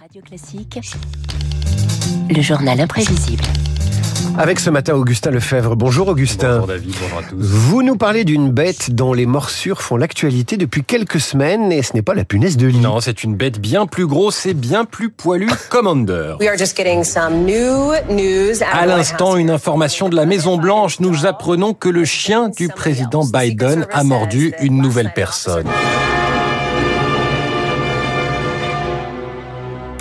Radio Classique, le journal imprévisible. Avec ce matin Augustin Lefebvre. Bonjour Augustin. Bonjour David, bonjour à tous. Vous nous parlez d'une bête dont les morsures font l'actualité depuis quelques semaines et ce n'est pas la punaise de lit. Non, c'est une bête bien plus grosse et bien plus poilue, Commander. We are just getting some new news À l'instant, une information de la Maison Blanche. Nous apprenons que le chien du président Biden a mordu une nouvelle personne.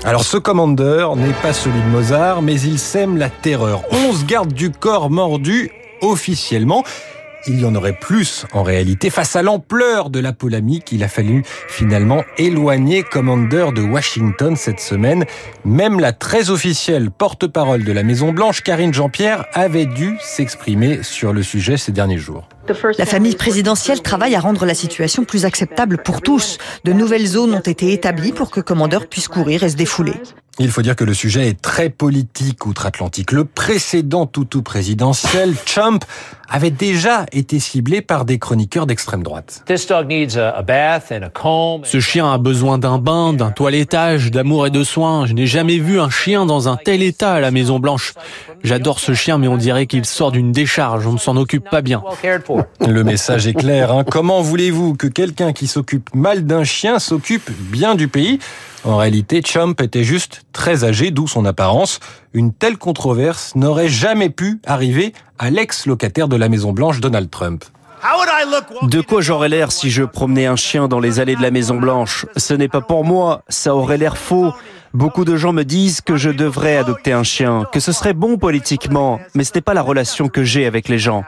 Alors ce commandeur n'est pas celui de Mozart, mais il sème la terreur. 11 gardes du corps mordus officiellement. Il y en aurait plus en réalité. Face à l'ampleur de la polémique, il a fallu finalement éloigner Commander de Washington cette semaine. Même la très officielle porte-parole de la Maison Blanche, Karine Jean-Pierre, avait dû s'exprimer sur le sujet ces derniers jours. La famille présidentielle travaille à rendre la situation plus acceptable pour tous. De nouvelles zones ont été établies pour que Commandeur puisse courir et se défouler. Il faut dire que le sujet est très politique outre-Atlantique. Le précédent toutou présidentiel, Trump, avait déjà été ciblé par des chroniqueurs d'extrême droite. This dog needs a, a bath and a comb. Ce chien a besoin d'un bain, d'un toilettage, d'amour et de soins. Je n'ai jamais vu un chien dans un tel état à la Maison Blanche. J'adore ce chien, mais on dirait qu'il sort d'une décharge. On ne s'en occupe pas bien. Le message est clair. hein. Comment voulez-vous que quelqu'un qui s'occupe mal d'un chien s'occupe bien du pays? En réalité, Trump était juste très âgé, d'où son apparence. Une telle controverse n'aurait jamais pu arriver à l'ex-locataire de la Maison-Blanche, Donald Trump. De quoi j'aurais l'air si je promenais un chien dans les allées de la Maison Blanche Ce n'est pas pour moi, ça aurait l'air faux. Beaucoup de gens me disent que je devrais adopter un chien, que ce serait bon politiquement, mais ce n'est pas la relation que j'ai avec les gens.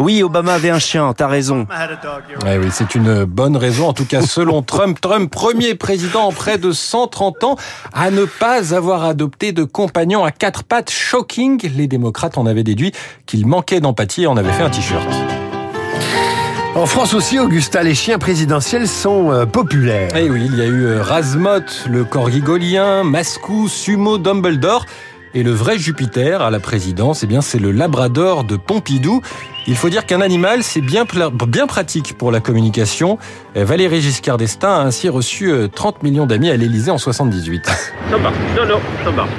Oui, Obama avait un chien, t'as raison. Eh oui, c'est une bonne raison, en tout cas selon Trump. Trump, premier président en près de 130 ans, à ne pas avoir adopté de compagnon à quatre pattes. Shocking, les démocrates en avaient déduit qu'il manquait d'empathie et en avaient fait un t-shirt. En France aussi, Augustin, les chiens présidentiels sont euh, populaires. Eh oui, il y a eu euh, Razmoth, le corgi gaulien, Mascou, Sumo, Dumbledore. Et le vrai Jupiter à la présidence, eh bien, c'est le Labrador de Pompidou. Il faut dire qu'un animal, c'est bien, bien pratique pour la communication. Euh, Valéry Giscard d'Estaing a ainsi reçu euh, 30 millions d'amis à l'Élysée en 78. Ça marche. Non, non, ça marche.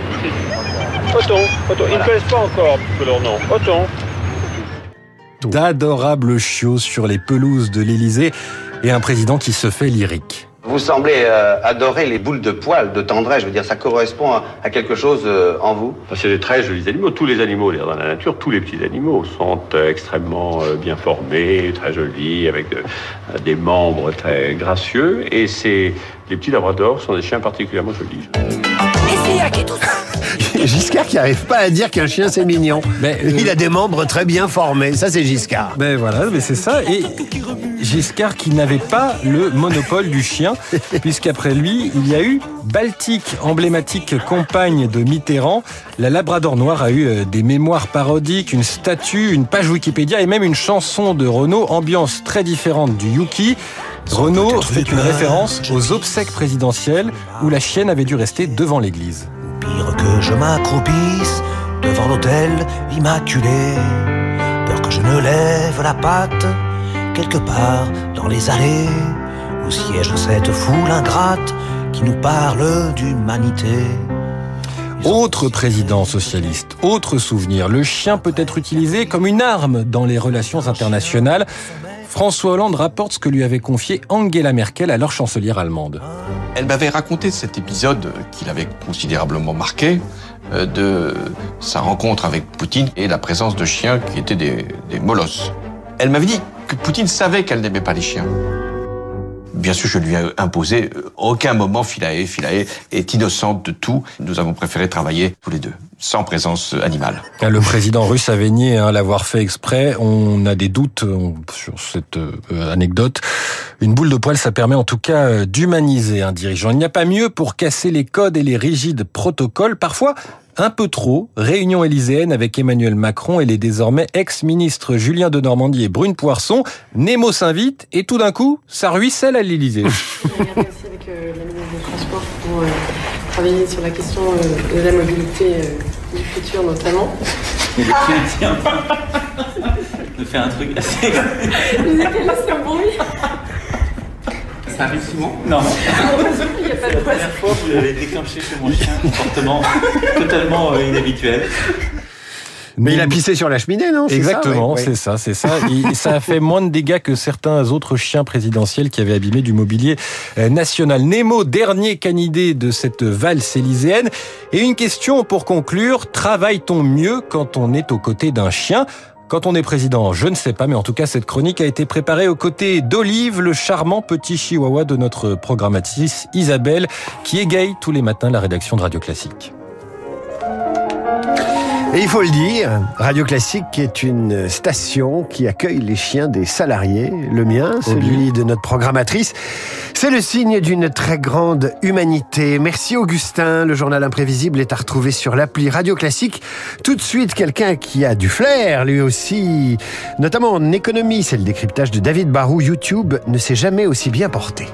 Othon, Othon. Ils ne connaissent pas encore que leur nom. Othon. D'adorables chiots sur les pelouses de l'Élysée et un président qui se fait lyrique. Vous semblez euh, adorer les boules de poils, de tendresse. Je veux dire, ça correspond à, à quelque chose euh, en vous. C'est des très jolis animaux. Tous les animaux d'ailleurs, dans la nature, tous les petits animaux sont euh, extrêmement euh, bien formés, très jolis, avec euh, des membres très gracieux. Et c'est les petits labradors sont des chiens particulièrement jolis. Giscard qui arrive pas à dire qu'un chien c'est mignon. Mais, euh, Il a des membres très bien formés. Ça, c'est Giscard. Ben voilà, mais c'est ça. Et Giscard qui n'avait pas le monopole du chien, puisqu'après lui, il y a eu Baltique, emblématique compagne de Mitterrand. La Labrador Noire a eu euh, des mémoires parodiques, une statue, une page Wikipédia et même une chanson de Renault, ambiance très différente du Yuki. Renault fait une référence aux obsèques présidentielles où la chienne avait dû rester devant l'église. Pire que je m'accroupisse devant l'autel immaculé. Peur que je ne lève la patte quelque part dans les allées où siège cette foule ingrate qui nous parle d'humanité. Autre président socialiste, autre souvenir, le chien peut être utilisé comme une arme dans les relations internationales. François Hollande rapporte ce que lui avait confié Angela Merkel, alors chancelière allemande. Elle m'avait raconté cet épisode qui l'avait considérablement marqué euh, de sa rencontre avec Poutine et la présence de chiens qui étaient des, des molosses. Elle m'avait dit Poutine savait qu'elle n'aimait pas les chiens. Bien sûr, je lui ai imposé euh, aucun moment Philae. Philae est innocente de tout. Nous avons préféré travailler tous les deux, sans présence animale. Le président russe avait nié hein, l'avoir fait exprès. On a des doutes euh, sur cette euh, anecdote. Une boule de poil, ça permet en tout cas euh, d'humaniser un dirigeant. Il n'y a pas mieux pour casser les codes et les rigides protocoles. Parfois, un peu trop. Réunion élyséenne avec Emmanuel Macron et les désormais ex-ministres Julien de Normandie et Brune Poisson. Nemo s'invite et tout d'un coup, ça ruisselle à l'Élysée. regardé aussi avec euh, la ministre des Transports pour euh, travailler sur la question euh, de la mobilité futur notamment. de faire un truc assez. Je vous fait laisser un bruit. Ça arrive souvent? Non. Il n'y a pas de La première fois, vous avez déclenché chez mon chien un comportement totalement euh, inhabituel. Mais il a pissé sur la cheminée, non? C'est ça, Exactement, ouais, c'est ça, c'est ça. Ça a fait moins de dégâts que certains autres chiens présidentiels qui avaient abîmé du mobilier euh, national. Nemo, dernier canidé de cette valse élyséenne. Et une question pour conclure. Travaille-t-on mieux quand on est aux côtés d'un chien? Quand on est président, je ne sais pas, mais en tout cas, cette chronique a été préparée aux côtés d'Olive, le charmant petit chihuahua de notre programmatrice Isabelle, qui égaye tous les matins la rédaction de Radio Classique. Et il faut le dire, Radio Classique est une station qui accueille les chiens des salariés. Le mien, celui de notre programmatrice. C'est le signe d'une très grande humanité. Merci Augustin. Le journal imprévisible est à retrouver sur l'appli Radio Classique. Tout de suite, quelqu'un qui a du flair, lui aussi. Notamment en économie, c'est le décryptage de David Barou. YouTube ne s'est jamais aussi bien porté.